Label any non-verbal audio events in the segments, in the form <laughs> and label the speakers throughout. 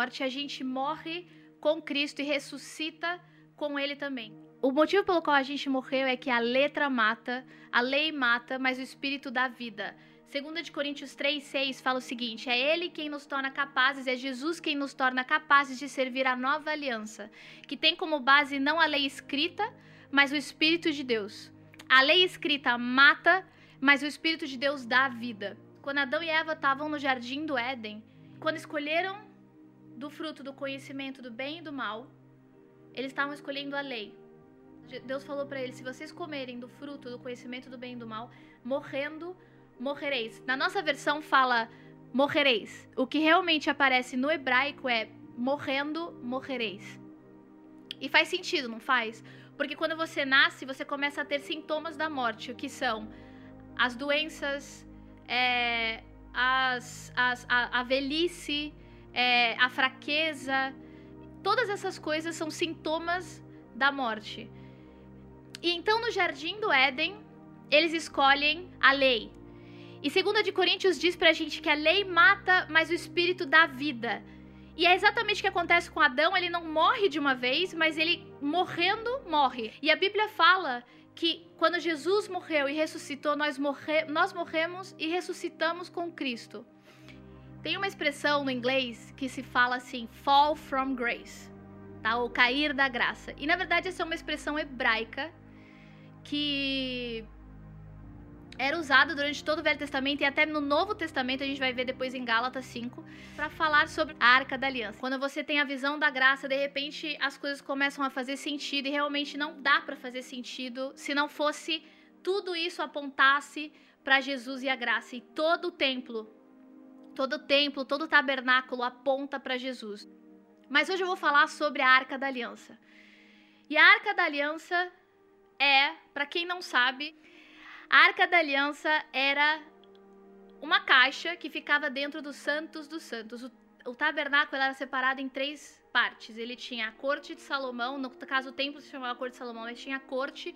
Speaker 1: morte, a gente morre com Cristo e ressuscita com Ele também. O motivo pelo qual a gente morreu é que a letra mata, a lei mata, mas o Espírito dá vida. 2 de Coríntios 3, 6 fala o seguinte: é Ele quem nos torna capazes, é Jesus quem nos torna capazes de servir a nova aliança, que tem como base não a lei escrita, mas o Espírito de Deus. A lei escrita mata, mas o Espírito de Deus dá vida. Quando Adão e Eva estavam no jardim do Éden, quando escolheram do fruto do conhecimento do bem e do mal, eles estavam escolhendo a lei. Deus falou para eles: se vocês comerem do fruto do conhecimento do bem e do mal, morrendo morrereis. Na nossa versão fala morrereis. O que realmente aparece no hebraico é morrendo, morrereis. E faz sentido, não faz? Porque quando você nasce, você começa a ter sintomas da morte, que são as doenças, é, as, as, a, a velhice, é, a fraqueza. Todas essas coisas são sintomas da morte. E então no jardim do Éden, eles escolhem a lei, e 2 de Coríntios diz pra gente que a lei mata, mas o espírito dá vida. E é exatamente o que acontece com Adão, ele não morre de uma vez, mas ele morrendo morre. E a Bíblia fala que quando Jesus morreu e ressuscitou, nós, morre, nós morremos e ressuscitamos com Cristo. Tem uma expressão no inglês que se fala assim, fall from grace, tá? Ou cair da graça. E na verdade essa é uma expressão hebraica que era usado durante todo o Velho Testamento e até no Novo Testamento, a gente vai ver depois em Gálatas 5, para falar sobre a Arca da Aliança. Quando você tem a visão da graça, de repente as coisas começam a fazer sentido e realmente não dá para fazer sentido se não fosse tudo isso apontasse para Jesus e a graça. E todo o templo, todo templo, todo tabernáculo aponta para Jesus. Mas hoje eu vou falar sobre a Arca da Aliança. E a Arca da Aliança é, para quem não sabe, a Arca da Aliança era uma caixa que ficava dentro dos Santos dos Santos. O, o tabernáculo era separado em três partes. Ele tinha a corte de Salomão, no caso o templo se chamava corte de Salomão, mas tinha a corte,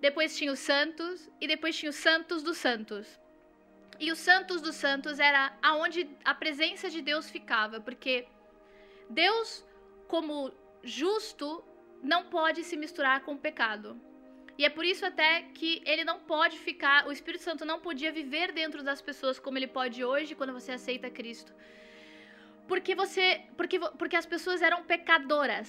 Speaker 1: depois tinha os santos e depois tinha os santos dos santos. E os santos dos santos era aonde a presença de Deus ficava, porque Deus, como justo, não pode se misturar com o pecado. E é por isso até que ele não pode ficar, o Espírito Santo não podia viver dentro das pessoas como ele pode hoje quando você aceita Cristo. Porque você, porque, porque as pessoas eram pecadoras.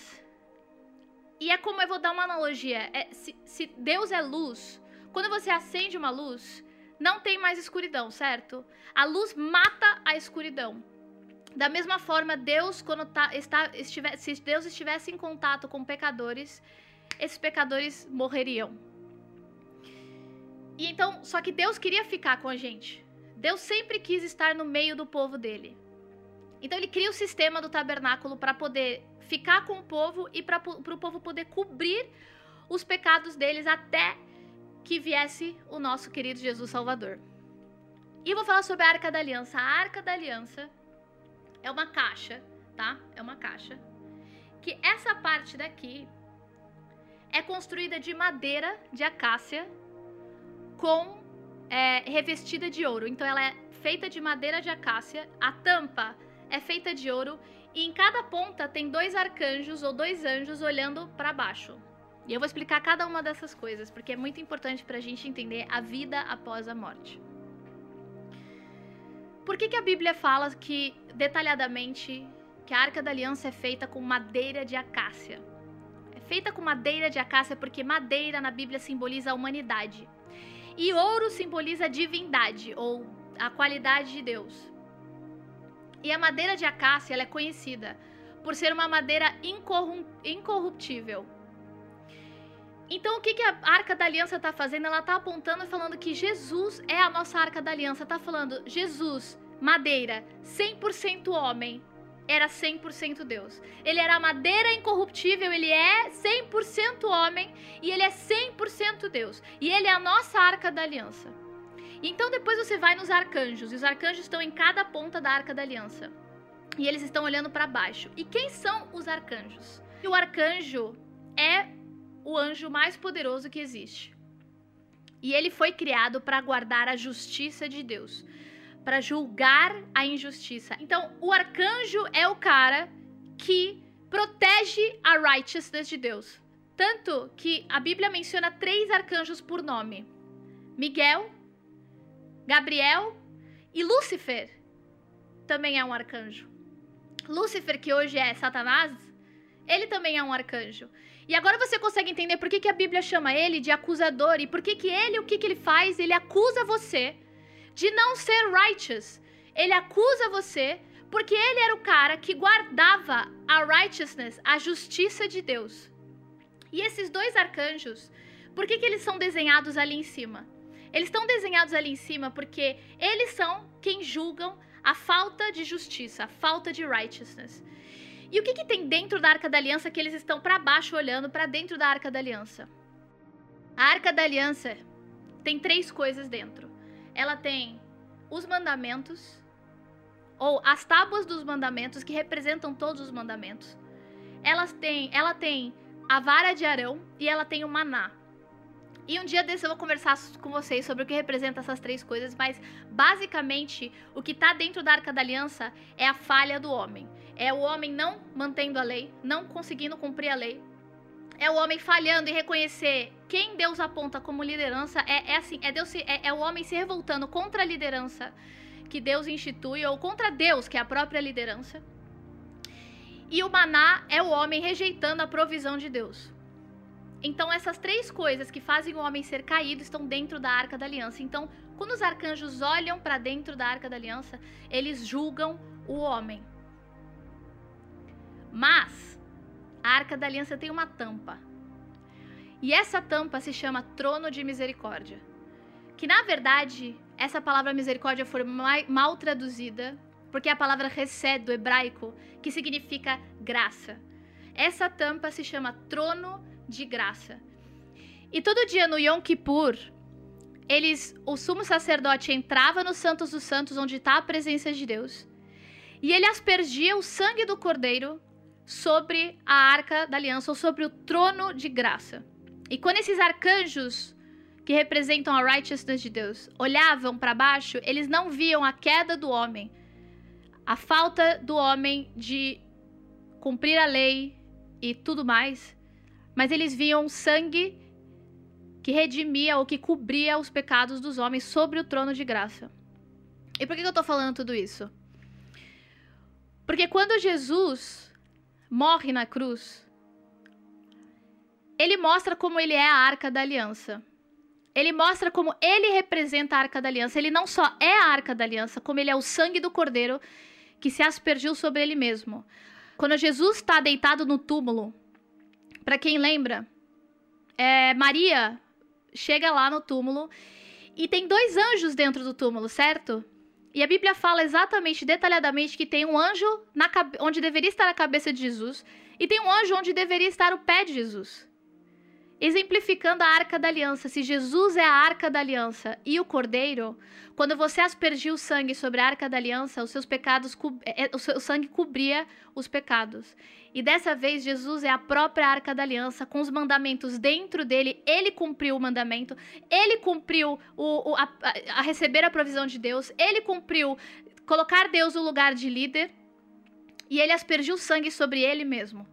Speaker 1: E é como eu vou dar uma analogia, é, se, se Deus é luz, quando você acende uma luz, não tem mais escuridão, certo? A luz mata a escuridão. Da mesma forma, Deus, quando tá, está, estiver, se Deus estivesse em contato com pecadores, esses pecadores morreriam. E então, só que Deus queria ficar com a gente. Deus sempre quis estar no meio do povo dele. Então ele cria o sistema do tabernáculo para poder ficar com o povo e para o povo poder cobrir os pecados deles até que viesse o nosso querido Jesus Salvador. E vou falar sobre a Arca da Aliança. A Arca da Aliança é uma caixa, tá? É uma caixa. Que essa parte daqui é construída de madeira de acácia com é, revestida de ouro. Então ela é feita de madeira de acácia, a tampa é feita de ouro e em cada ponta tem dois arcanjos ou dois anjos olhando para baixo. E eu vou explicar cada uma dessas coisas porque é muito importante para a gente entender a vida após a morte. Por que, que a Bíblia fala que detalhadamente que a Arca da Aliança é feita com madeira de acácia? feita com madeira de acácia, porque madeira na Bíblia simboliza a humanidade. E ouro simboliza a divindade, ou a qualidade de Deus. E a madeira de acácia é conhecida por ser uma madeira incorruptível. Então, o que, que a Arca da Aliança está fazendo? Ela está apontando e falando que Jesus é a nossa Arca da Aliança. Está falando, Jesus, madeira, 100% homem, era 100% Deus. Ele era madeira incorruptível, ele é 100% homem e ele é 100% Deus. E ele é a nossa arca da aliança. Então depois você vai nos arcanjos, e os arcanjos estão em cada ponta da arca da aliança. E eles estão olhando para baixo. E quem são os arcanjos? O arcanjo é o anjo mais poderoso que existe. E ele foi criado para guardar a justiça de Deus para julgar a injustiça. Então, o arcanjo é o cara que protege a righteousness de Deus. Tanto que a Bíblia menciona três arcanjos por nome: Miguel, Gabriel e Lúcifer. Também é um arcanjo. Lúcifer, que hoje é Satanás, ele também é um arcanjo. E agora você consegue entender por que, que a Bíblia chama ele de acusador e por que, que ele, o que, que ele faz? Ele acusa você de não ser righteous. Ele acusa você porque ele era o cara que guardava a righteousness, a justiça de Deus. E esses dois arcanjos, por que, que eles são desenhados ali em cima? Eles estão desenhados ali em cima porque eles são quem julgam a falta de justiça, a falta de righteousness. E o que, que tem dentro da Arca da Aliança que eles estão para baixo olhando para dentro da Arca da Aliança? A Arca da Aliança tem três coisas dentro. Ela tem os mandamentos, ou as tábuas dos mandamentos que representam todos os mandamentos. Elas têm, ela tem a vara de Arão e ela tem o maná. E um dia desse eu vou conversar com vocês sobre o que representa essas três coisas, mas basicamente o que está dentro da Arca da Aliança é a falha do homem. É o homem não mantendo a lei, não conseguindo cumprir a lei. É o homem falhando e reconhecer quem Deus aponta como liderança. É, é assim, é, Deus é, é o homem se revoltando contra a liderança que Deus institui, ou contra Deus, que é a própria liderança. E o maná é o homem rejeitando a provisão de Deus. Então, essas três coisas que fazem o homem ser caído estão dentro da arca da aliança. Então, quando os arcanjos olham para dentro da arca da aliança, eles julgam o homem. Mas a arca da aliança tem uma tampa. E essa tampa se chama trono de misericórdia. Que na verdade, essa palavra misericórdia foi mal traduzida, porque é a palavra reced do hebraico, que significa graça. Essa tampa se chama trono de graça. E todo dia no Yom Kippur, eles, o sumo sacerdote entrava no Santos dos Santos, onde está a presença de Deus, e ele aspergia o sangue do cordeiro sobre a arca da aliança ou sobre o trono de graça. E quando esses arcanjos que representam a righteousness de Deus olhavam para baixo, eles não viam a queda do homem, a falta do homem de cumprir a lei e tudo mais, mas eles viam sangue que redimia ou que cobria os pecados dos homens sobre o trono de graça. E por que eu estou falando tudo isso? Porque quando Jesus morre na cruz, ele mostra como ele é a arca da aliança. Ele mostra como ele representa a arca da aliança. Ele não só é a arca da aliança, como ele é o sangue do cordeiro que se aspergiu sobre ele mesmo. Quando Jesus está deitado no túmulo, para quem lembra, é, Maria chega lá no túmulo e tem dois anjos dentro do túmulo, certo? E a Bíblia fala exatamente, detalhadamente, que tem um anjo na, onde deveria estar a cabeça de Jesus e tem um anjo onde deveria estar o pé de Jesus. Exemplificando a arca da aliança, se Jesus é a arca da aliança e o cordeiro, quando você aspergiu o sangue sobre a arca da aliança, os seus pecados, é, é, o seu sangue cobria os pecados. E dessa vez, Jesus é a própria arca da aliança, com os mandamentos dentro dele. Ele cumpriu o mandamento, ele cumpriu o, o a, a receber a provisão de Deus, ele cumpriu colocar Deus no lugar de líder, e ele aspergiu sangue sobre ele mesmo.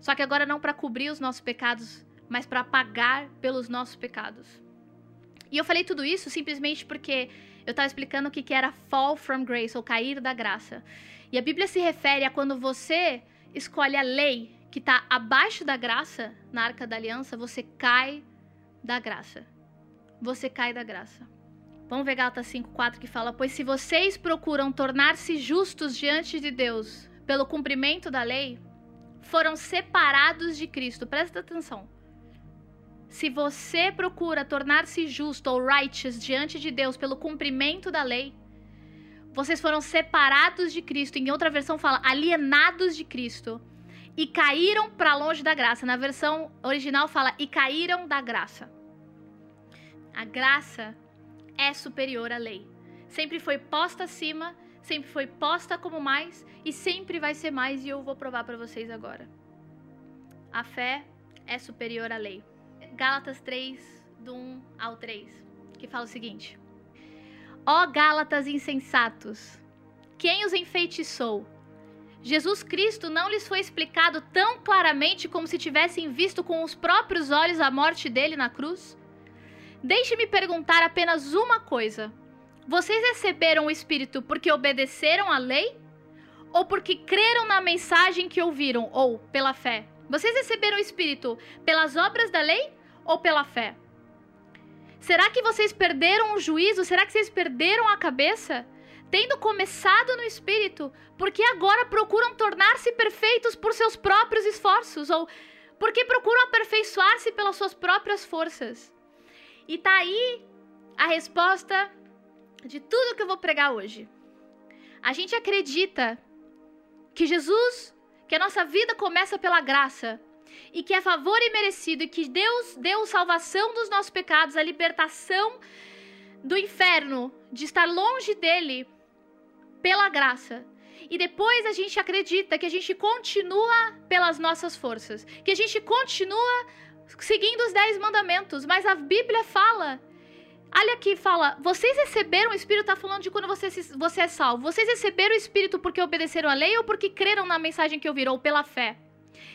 Speaker 1: Só que agora não para cobrir os nossos pecados, mas para pagar pelos nossos pecados. E eu falei tudo isso simplesmente porque eu estava explicando o que, que era fall from grace, ou cair da graça. E a Bíblia se refere a quando você escolhe a lei que está abaixo da graça, na arca da aliança, você cai da graça. Você cai da graça. Vamos ver Gálatas 5,4 que fala: Pois se vocês procuram tornar-se justos diante de Deus pelo cumprimento da lei, foram separados de Cristo. Presta atenção. Se você procura tornar-se justo ou righteous diante de Deus pelo cumprimento da lei, vocês foram separados de Cristo. Em outra versão fala alienados de Cristo e caíram para longe da graça. Na versão original fala e caíram da graça. A graça é superior à lei. Sempre foi posta acima sempre foi posta como mais e sempre vai ser mais, e eu vou provar para vocês agora. A fé é superior à lei. Gálatas 3, do 1 ao 3, que fala o seguinte: Ó Gálatas insensatos, quem os enfeitiçou? Jesus Cristo não lhes foi explicado tão claramente como se tivessem visto com os próprios olhos a morte dele na cruz? Deixe-me perguntar apenas uma coisa. Vocês receberam o Espírito porque obedeceram à lei? Ou porque creram na mensagem que ouviram, ou pela fé? Vocês receberam o Espírito pelas obras da lei ou pela fé? Será que vocês perderam o juízo? Será que vocês perderam a cabeça? Tendo começado no Espírito, porque agora procuram tornar-se perfeitos por seus próprios esforços? Ou porque procuram aperfeiçoar-se pelas suas próprias forças? E tá aí a resposta de tudo que eu vou pregar hoje. A gente acredita que Jesus, que a nossa vida começa pela graça e que é favor e merecido e que Deus deu salvação dos nossos pecados, a libertação do inferno, de estar longe dele pela graça. E depois a gente acredita que a gente continua pelas nossas forças, que a gente continua seguindo os dez mandamentos, mas a Bíblia fala Olha aqui, fala, vocês receberam o Espírito, tá falando de quando você, você é salvo. Vocês receberam o Espírito porque obedeceram a lei ou porque creram na mensagem que ouviram, ou pela fé?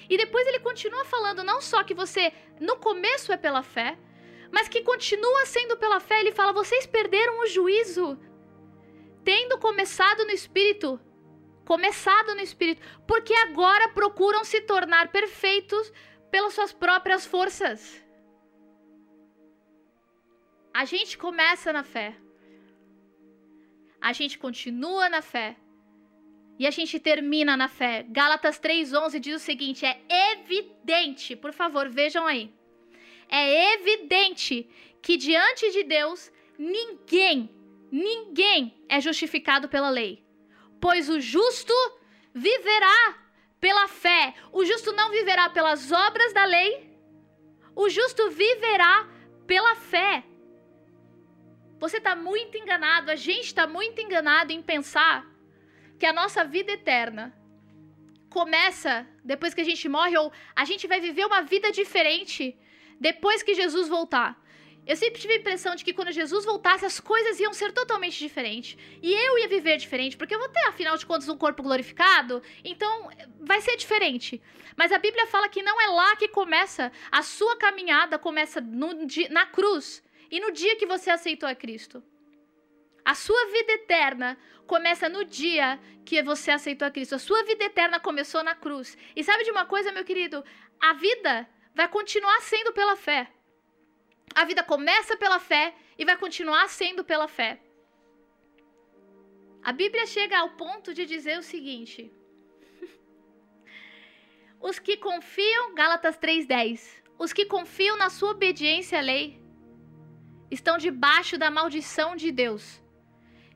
Speaker 1: E depois ele continua falando não só que você, no começo é pela fé, mas que continua sendo pela fé. Ele fala, vocês perderam o juízo, tendo começado no Espírito, começado no Espírito, porque agora procuram se tornar perfeitos pelas suas próprias forças. A gente começa na fé. A gente continua na fé. E a gente termina na fé. Gálatas 3:11 diz o seguinte: é evidente, por favor, vejam aí. É evidente que diante de Deus ninguém, ninguém é justificado pela lei. Pois o justo viverá pela fé. O justo não viverá pelas obras da lei. O justo viverá pela fé. Você está muito enganado, a gente está muito enganado em pensar que a nossa vida eterna começa depois que a gente morre ou a gente vai viver uma vida diferente depois que Jesus voltar. Eu sempre tive a impressão de que quando Jesus voltasse, as coisas iam ser totalmente diferentes. E eu ia viver diferente, porque eu vou ter, afinal de contas, um corpo glorificado. Então, vai ser diferente. Mas a Bíblia fala que não é lá que começa. A sua caminhada começa no, na cruz e no dia que você aceitou a Cristo. A sua vida eterna começa no dia que você aceitou a Cristo. A sua vida eterna começou na cruz. E sabe de uma coisa, meu querido? A vida vai continuar sendo pela fé. A vida começa pela fé e vai continuar sendo pela fé. A Bíblia chega ao ponto de dizer o seguinte: <laughs> Os que confiam, Gálatas 3:10, os que confiam na sua obediência à lei estão debaixo da maldição de Deus.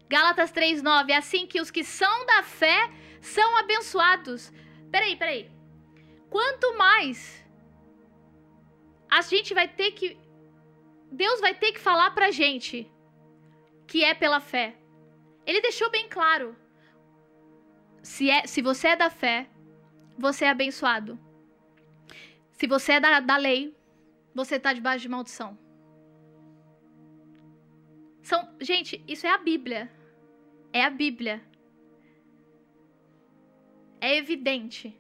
Speaker 1: Gálatas 3:9, é assim que os que são da fé são abençoados. Peraí, peraí. Quanto mais a gente vai ter que Deus vai ter que falar pra gente que é pela fé. Ele deixou bem claro. Se, é, se você é da fé, você é abençoado. Se você é da, da lei, você está debaixo de maldição. São, gente, isso é a Bíblia. É a Bíblia. É evidente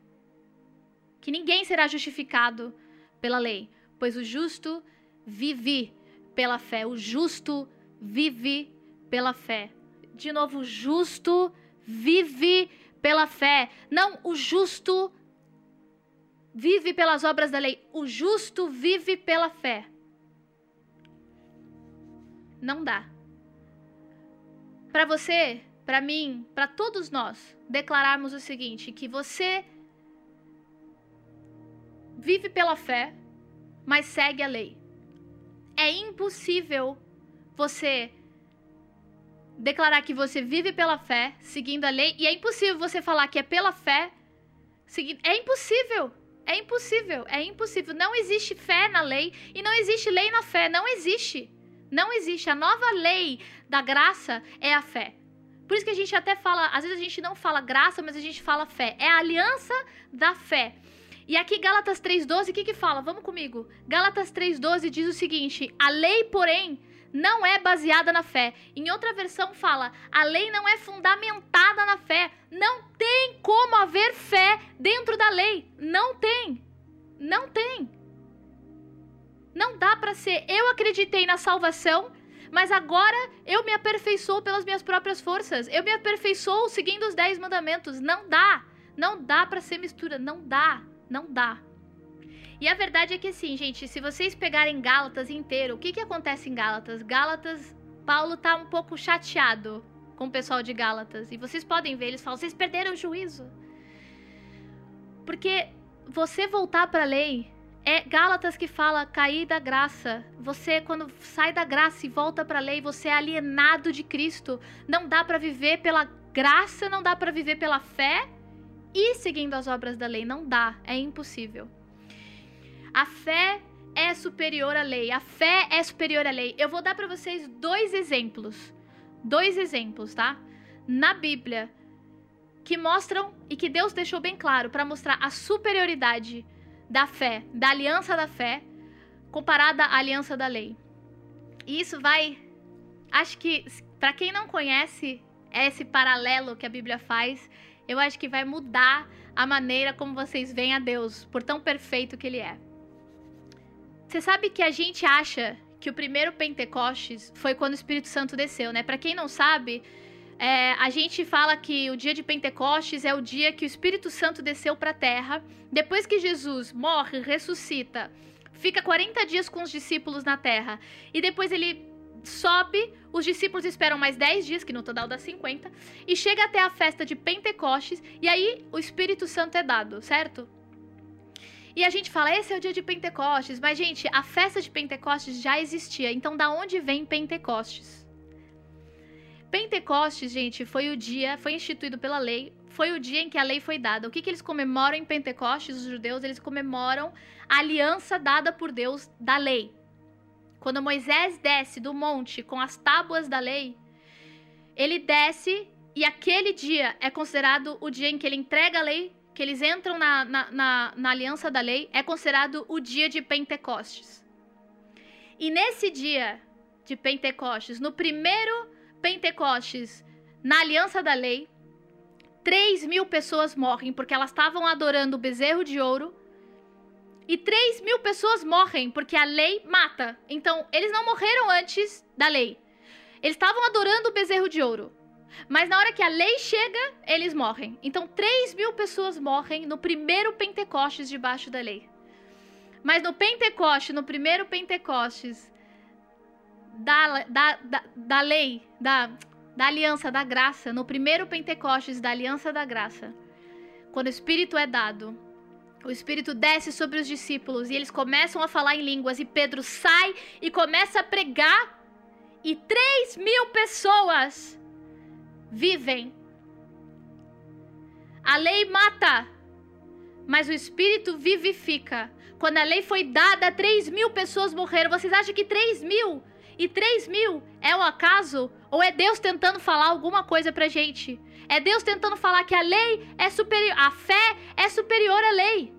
Speaker 1: que ninguém será justificado pela lei, pois o justo vive pela fé. O justo vive pela fé. De novo, o justo vive pela fé. Não o justo vive pelas obras da lei. O justo vive pela fé. Não dá para você, para mim, para todos nós, declararmos o seguinte: que você vive pela fé, mas segue a lei. É impossível você declarar que você vive pela fé, seguindo a lei, e é impossível você falar que é pela fé, seguindo. É impossível. É impossível, é impossível. Não existe fé na lei e não existe lei na fé. Não existe. Não existe. A nova lei da graça é a fé. Por isso que a gente até fala, às vezes a gente não fala graça, mas a gente fala fé. É a aliança da fé. E aqui Gálatas 3:12, o que que fala? Vamos comigo. Gálatas 3:12 diz o seguinte: "A lei, porém, não é baseada na fé. Em outra versão fala: a lei não é fundamentada na fé. Não tem como haver fé dentro da lei. Não tem. Não tem. Não dá para ser eu acreditei na salvação, mas agora eu me aperfeiçoo pelas minhas próprias forças. Eu me aperfeiçoo seguindo os dez mandamentos. Não dá. Não dá para ser mistura. Não dá. Não dá. E a verdade é que assim, gente, se vocês pegarem Gálatas inteiro, o que que acontece em Gálatas? Gálatas, Paulo tá um pouco chateado com o pessoal de Gálatas. E vocês podem ver, eles falam, vocês perderam o juízo. Porque você voltar para a lei é Gálatas que fala cair da graça. Você quando sai da graça e volta para a lei, você é alienado de Cristo. Não dá para viver pela graça, não dá para viver pela fé e seguindo as obras da lei, não dá, é impossível. A fé é superior à lei. A fé é superior à lei. Eu vou dar para vocês dois exemplos. Dois exemplos, tá? Na Bíblia que mostram e que Deus deixou bem claro para mostrar a superioridade da fé, da aliança da fé, comparada à aliança da lei. E isso vai acho que para quem não conhece esse paralelo que a Bíblia faz, eu acho que vai mudar a maneira como vocês veem a Deus, por tão perfeito que ele é. Você sabe que a gente acha que o primeiro Pentecostes foi quando o Espírito Santo desceu, né? Para quem não sabe, é, a gente fala que o dia de Pentecostes é o dia que o Espírito Santo desceu para a terra. Depois que Jesus morre, ressuscita, fica 40 dias com os discípulos na terra. E depois ele sobe, os discípulos esperam mais 10 dias, que no total dá 50, e chega até a festa de Pentecostes, e aí o Espírito Santo é dado, certo? E a gente fala, esse é o dia de Pentecostes. Mas, gente, a festa de Pentecostes já existia. Então, da onde vem Pentecostes? Pentecostes, gente, foi o dia, foi instituído pela lei, foi o dia em que a lei foi dada. O que, que eles comemoram em Pentecostes, os judeus? Eles comemoram a aliança dada por Deus da lei. Quando Moisés desce do monte com as tábuas da lei, ele desce e aquele dia é considerado o dia em que ele entrega a lei que eles entram na, na, na, na aliança da lei, é considerado o dia de Pentecostes. E nesse dia de Pentecostes, no primeiro Pentecostes, na aliança da lei, 3 mil pessoas morrem porque elas estavam adorando o bezerro de ouro. E 3 mil pessoas morrem porque a lei mata. Então, eles não morreram antes da lei. Eles estavam adorando o bezerro de ouro. Mas na hora que a lei chega, eles morrem. Então, 3 mil pessoas morrem no primeiro Pentecostes debaixo da lei. Mas no Pentecoste, no primeiro Pentecostes da, da, da, lei, da, da aliança da graça, no primeiro Pentecostes da aliança da graça, quando o Espírito é dado, o Espírito desce sobre os discípulos e eles começam a falar em línguas, e Pedro sai e começa a pregar, e 3 mil pessoas vivem. A lei mata, mas o Espírito vivifica. Quando a lei foi dada, 3 mil pessoas morreram. Vocês acham que 3 mil e 3 mil é o acaso? Ou é Deus tentando falar alguma coisa pra gente? É Deus tentando falar que a lei é superior, a fé é superior à lei.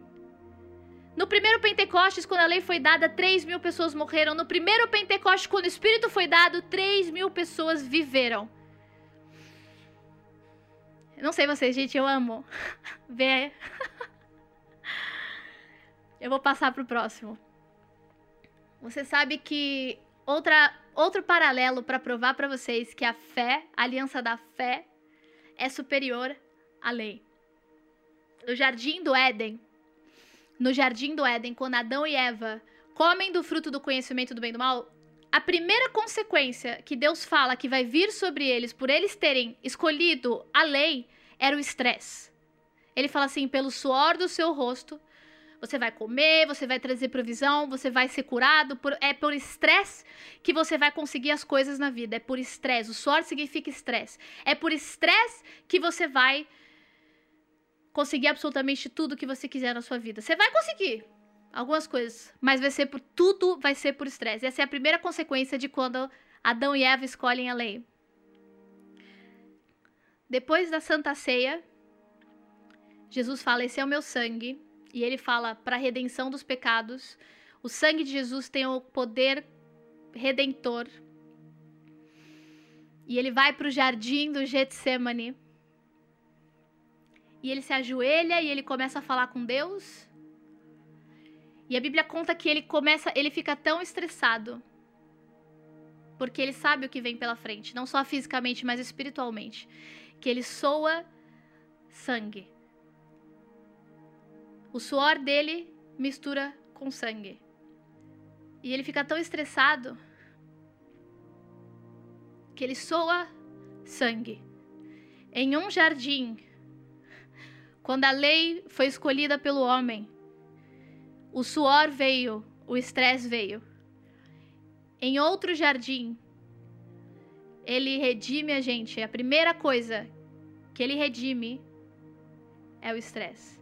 Speaker 1: No primeiro Pentecostes, quando a lei foi dada, 3 mil pessoas morreram. No primeiro Pentecostes, quando o Espírito foi dado, 3 mil pessoas viveram. Não sei vocês, gente, eu amo <laughs> ver. <laughs> eu vou passar pro próximo. Você sabe que outra, outro paralelo para provar para vocês que a fé, a aliança da fé, é superior à lei. No jardim do Éden, no jardim do Éden, quando Adão e Eva comem do fruto do conhecimento do bem e do mal, a primeira consequência que Deus fala que vai vir sobre eles por eles terem escolhido a lei era o estresse. Ele fala assim: pelo suor do seu rosto, você vai comer, você vai trazer provisão, você vai ser curado. Por, é por estresse que você vai conseguir as coisas na vida. É por estresse. O suor significa estresse. É por estresse que você vai conseguir absolutamente tudo que você quiser na sua vida. Você vai conseguir algumas coisas, mas vai ser por tudo vai ser por estresse. Essa é a primeira consequência de quando Adão e Eva escolhem a lei. Depois da Santa Ceia, Jesus fala: Esse é o meu sangue. E ele fala para a redenção dos pecados. O sangue de Jesus tem o poder redentor. E ele vai para o jardim do Getsemane. E ele se ajoelha e ele começa a falar com Deus. E a Bíblia conta que ele começa, ele fica tão estressado porque ele sabe o que vem pela frente, não só fisicamente, mas espiritualmente, que ele soa sangue. O suor dele mistura com sangue. E ele fica tão estressado que ele soa sangue. Em um jardim, quando a lei foi escolhida pelo homem, o suor veio, o estresse veio. Em outro jardim, ele redime a gente. A primeira coisa que ele redime é o estresse.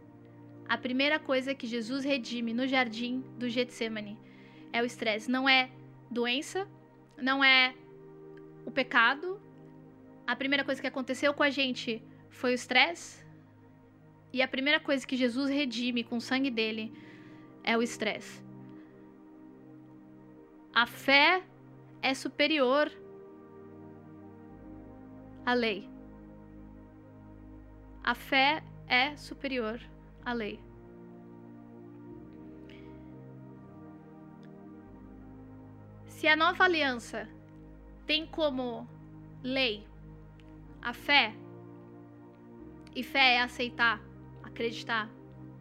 Speaker 1: A primeira coisa que Jesus redime no jardim do Getsemane é o estresse. Não é doença, não é o pecado. A primeira coisa que aconteceu com a gente foi o estresse. E a primeira coisa que Jesus redime com o sangue dele é o estresse. A fé é superior à lei. A fé é superior à lei. Se a nova aliança tem como lei a fé, e fé é aceitar, acreditar,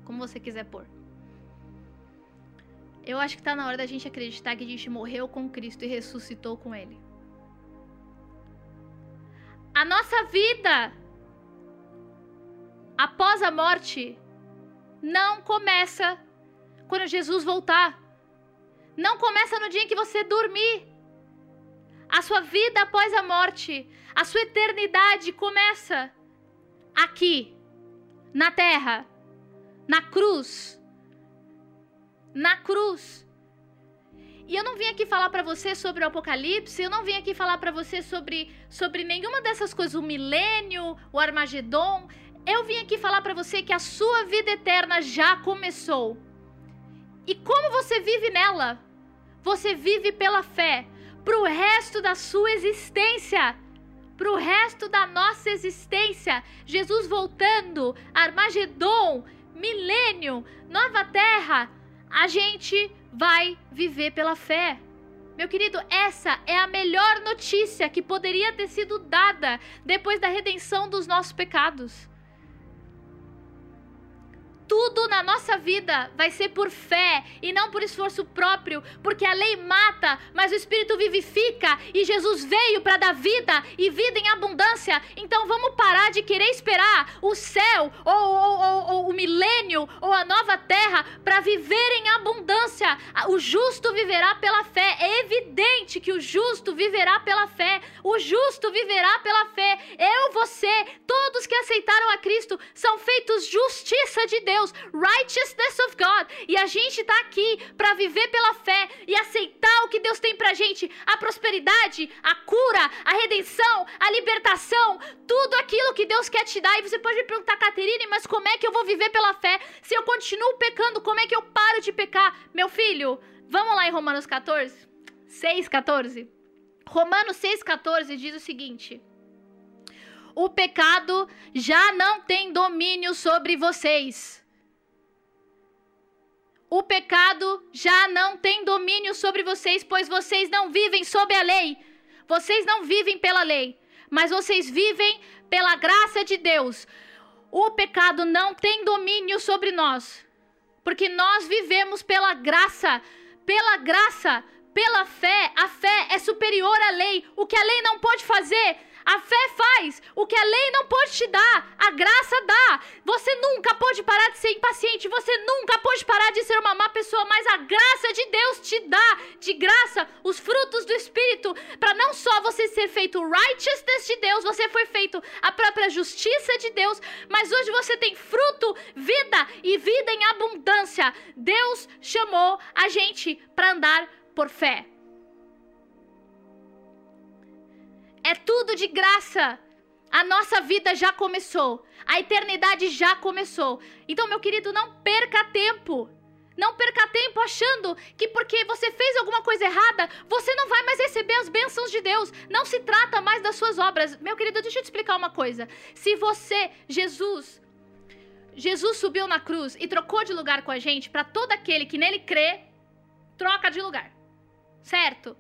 Speaker 1: como você quiser pôr. Eu acho que está na hora da gente acreditar que a gente morreu com Cristo e ressuscitou com Ele. A nossa vida após a morte não começa quando Jesus voltar. Não começa no dia em que você dormir. A sua vida após a morte, a sua eternidade começa aqui, na terra, na cruz, na cruz. E eu não vim aqui falar para você sobre o Apocalipse, eu não vim aqui falar para você sobre, sobre nenhuma dessas coisas, o milênio, o Armagedon. Eu vim aqui falar para você que a sua vida eterna já começou. E como você vive nela? Você vive pela fé para o resto da sua existência. Para o resto da nossa existência. Jesus voltando, Armagedon, milênio, nova terra a gente vai viver pela fé. Meu querido, essa é a melhor notícia que poderia ter sido dada depois da redenção dos nossos pecados. Tudo na nossa vida vai ser por fé e não por esforço próprio, porque a lei mata, mas o Espírito vivifica e Jesus veio para dar vida e vida em abundância. Então vamos parar de querer esperar o céu ou, ou, ou, ou o milênio ou a nova terra para viver em abundância. O justo viverá pela fé. É evidente que o justo viverá pela fé. O justo viverá pela fé. Eu, você, todos que aceitaram a Cristo são feitos justiça de Deus. Deus, righteousness of God. E a gente está aqui para viver pela fé e aceitar o que Deus tem pra gente, a prosperidade, a cura, a redenção, a libertação, tudo aquilo que Deus quer te dar. E você pode me perguntar, Caterine, mas como é que eu vou viver pela fé? Se eu continuo pecando, como é que eu paro de pecar? Meu filho, vamos lá em Romanos 14, 6, 14. Romanos 6,14 diz o seguinte: O pecado já não tem domínio sobre vocês o pecado já não tem domínio sobre vocês, pois vocês não vivem sob a lei. Vocês não vivem pela lei, mas vocês vivem pela graça de Deus. O pecado não tem domínio sobre nós, porque nós vivemos pela graça, pela graça, pela fé. A fé é superior à lei. O que a lei não pode fazer, a fé faz o que a lei não pode te dar, a graça dá. Você nunca pode parar de ser impaciente, você nunca pode parar de ser uma má pessoa, mas a graça de Deus te dá de graça os frutos do Espírito, para não só você ser feito righteousness de Deus, você foi feito a própria justiça de Deus, mas hoje você tem fruto, vida e vida em abundância. Deus chamou a gente para andar por fé. É tudo de graça. A nossa vida já começou. A eternidade já começou. Então, meu querido, não perca tempo. Não perca tempo achando que porque você fez alguma coisa errada, você não vai mais receber as bênçãos de Deus. Não se trata mais das suas obras. Meu querido, deixa eu te explicar uma coisa. Se você, Jesus, Jesus subiu na cruz e trocou de lugar com a gente, para todo aquele que nele crê, troca de lugar. Certo?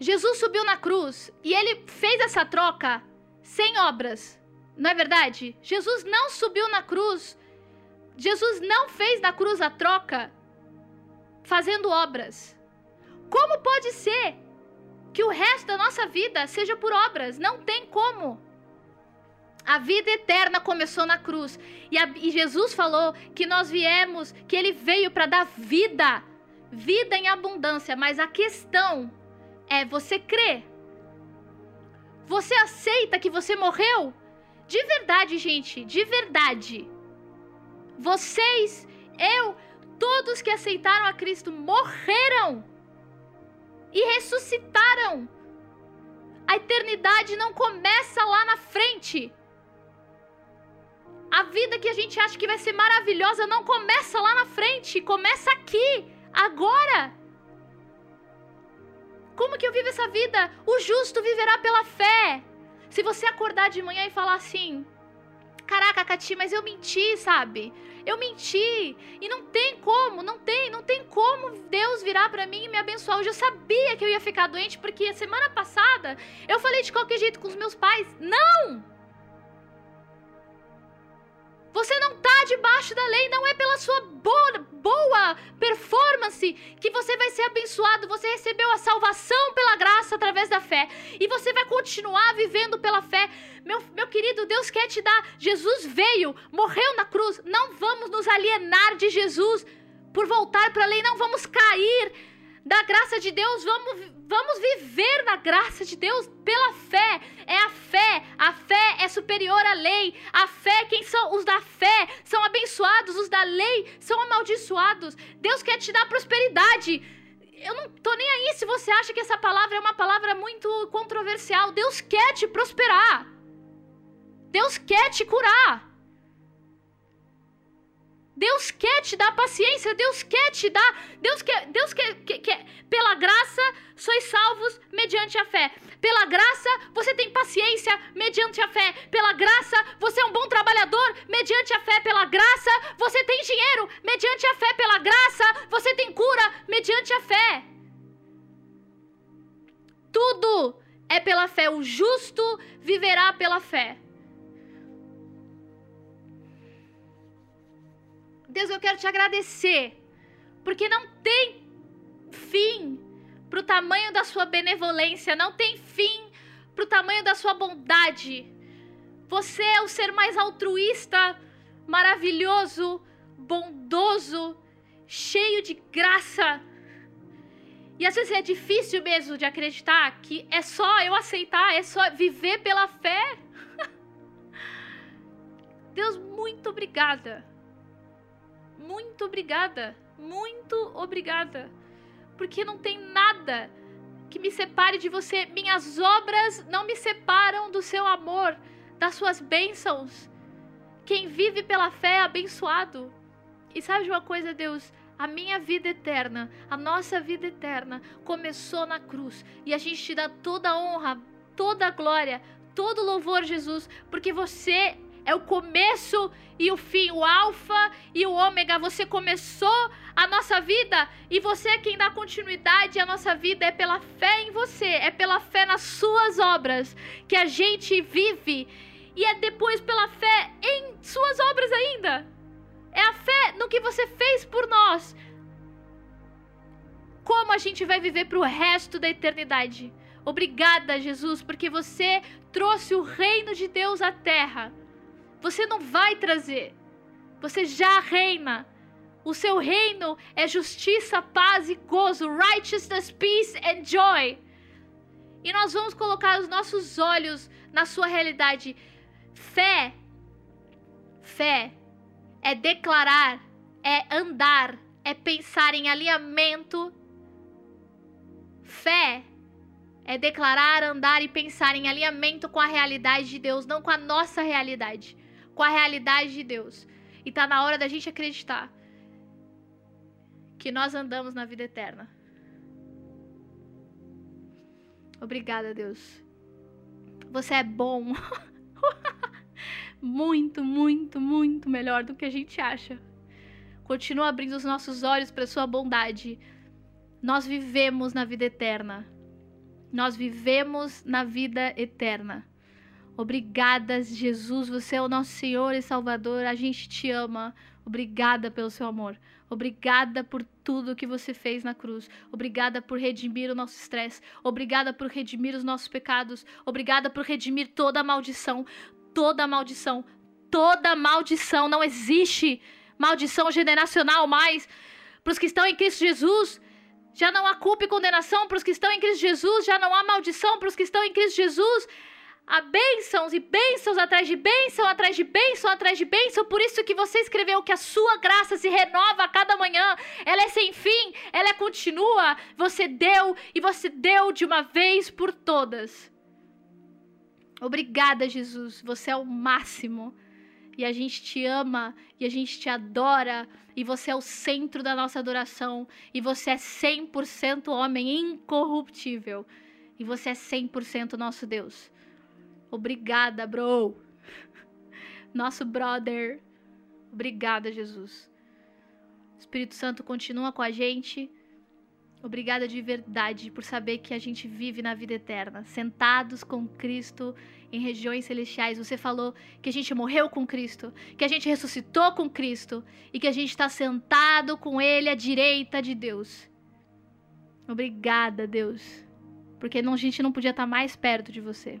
Speaker 1: Jesus subiu na cruz e ele fez essa troca sem obras. Não é verdade? Jesus não subiu na cruz Jesus não fez da cruz a troca fazendo obras. Como pode ser que o resto da nossa vida seja por obras? Não tem como. A vida eterna começou na cruz. E, a, e Jesus falou que nós viemos, que ele veio para dar vida, vida em abundância. Mas a questão é: você crê? Você aceita que você morreu? De verdade, gente, de verdade. Vocês, eu, todos que aceitaram a Cristo morreram e ressuscitaram. A eternidade não começa lá na frente. A vida que a gente acha que vai ser maravilhosa não começa lá na frente, começa aqui, agora. Como que eu vivo essa vida? O justo viverá pela fé. Se você acordar de manhã e falar assim: Caraca, Cati, mas eu menti, sabe? Eu menti. E não tem como, não tem, não tem como Deus virar para mim e me abençoar. Eu já sabia que eu ia ficar doente porque a semana passada eu falei de qualquer jeito com os meus pais. Não! Você não está debaixo da lei, não é pela sua boa, boa performance que você vai ser abençoado. Você recebeu a salvação pela graça através da fé. E você vai continuar vivendo pela fé. Meu, meu querido, Deus quer te dar. Jesus veio, morreu na cruz. Não vamos nos alienar de Jesus por voltar para a lei. Não vamos cair da graça de Deus, vamos, vamos viver na graça de Deus pela fé. É a fé, a fé é superior à lei. A fé, quem são os da fé são abençoados, os da lei são amaldiçoados. Deus quer te dar prosperidade. Eu não tô nem aí se você acha que essa palavra é uma palavra muito controversial. Deus quer te prosperar. Deus quer te curar. Deus quer te dar paciência, Deus quer te dar, Deus quer, Deus quer, quer, quer, pela graça sois salvos mediante a fé. Pela graça você tem paciência mediante a fé. Pela graça você é um bom trabalhador mediante a fé. Pela graça você tem dinheiro mediante a fé. Pela graça você tem cura mediante a fé. Tudo é pela fé. O justo viverá pela fé. Deus, eu quero te agradecer, porque não tem fim para o tamanho da sua benevolência, não tem fim para o tamanho da sua bondade. Você é o ser mais altruísta, maravilhoso, bondoso, cheio de graça. E às vezes é difícil mesmo de acreditar que é só eu aceitar, é só viver pela fé. <laughs> Deus, muito obrigada muito obrigada. Muito obrigada. Porque não tem nada que me separe de você. Minhas obras não me separam do seu amor, das suas bênçãos. Quem vive pela fé é abençoado. E sabe de uma coisa, Deus? A minha vida eterna, a nossa vida eterna, começou na cruz. E a gente te dá toda a honra, toda a glória, todo o louvor, Jesus, porque você é o começo e o fim, o alfa e o ômega. Você começou a nossa vida e você é quem dá continuidade à nossa vida. É pela fé em você, é pela fé nas suas obras que a gente vive e é depois pela fé em suas obras ainda. É a fé no que você fez por nós. Como a gente vai viver para o resto da eternidade. Obrigada, Jesus, porque você trouxe o reino de Deus à terra você não vai trazer. Você já reina. O seu reino é justiça, paz e gozo, righteousness, peace and joy. E nós vamos colocar os nossos olhos na sua realidade. Fé, fé é declarar, é andar, é pensar em alinhamento. Fé é declarar, andar e pensar em alinhamento com a realidade de Deus, não com a nossa realidade com a realidade de Deus. E tá na hora da gente acreditar que nós andamos na vida eterna. Obrigada, Deus. Você é bom. <laughs> muito, muito, muito melhor do que a gente acha. Continua abrindo os nossos olhos para sua bondade. Nós vivemos na vida eterna. Nós vivemos na vida eterna. Obrigada, Jesus, você é o nosso Senhor e Salvador. A gente te ama. Obrigada pelo seu amor. Obrigada por tudo que você fez na cruz. Obrigada por redimir o nosso estresse. Obrigada por redimir os nossos pecados. Obrigada por redimir toda maldição. Toda maldição. Toda maldição. Não existe maldição generacional mais. Para os que estão em Cristo Jesus, já não há culpa e condenação. Para os que estão em Cristo Jesus, já não há maldição. Para os que estão em Cristo Jesus, há bênçãos e bênçãos atrás de bênção, atrás de bênção, atrás de bênção. Por isso que você escreveu que a sua graça se renova a cada manhã. Ela é sem fim, ela é continua. Você deu e você deu de uma vez por todas. Obrigada, Jesus. Você é o máximo. E a gente te ama e a gente te adora. E você é o centro da nossa adoração. E você é 100% homem incorruptível. E você é 100% nosso Deus. Obrigada, bro. Nosso brother. Obrigada, Jesus. Espírito Santo continua com a gente. Obrigada de verdade por saber que a gente vive na vida eterna, sentados com Cristo em regiões celestiais. Você falou que a gente morreu com Cristo, que a gente ressuscitou com Cristo e que a gente está sentado com Ele à direita de Deus. Obrigada, Deus, porque a gente não podia estar mais perto de você.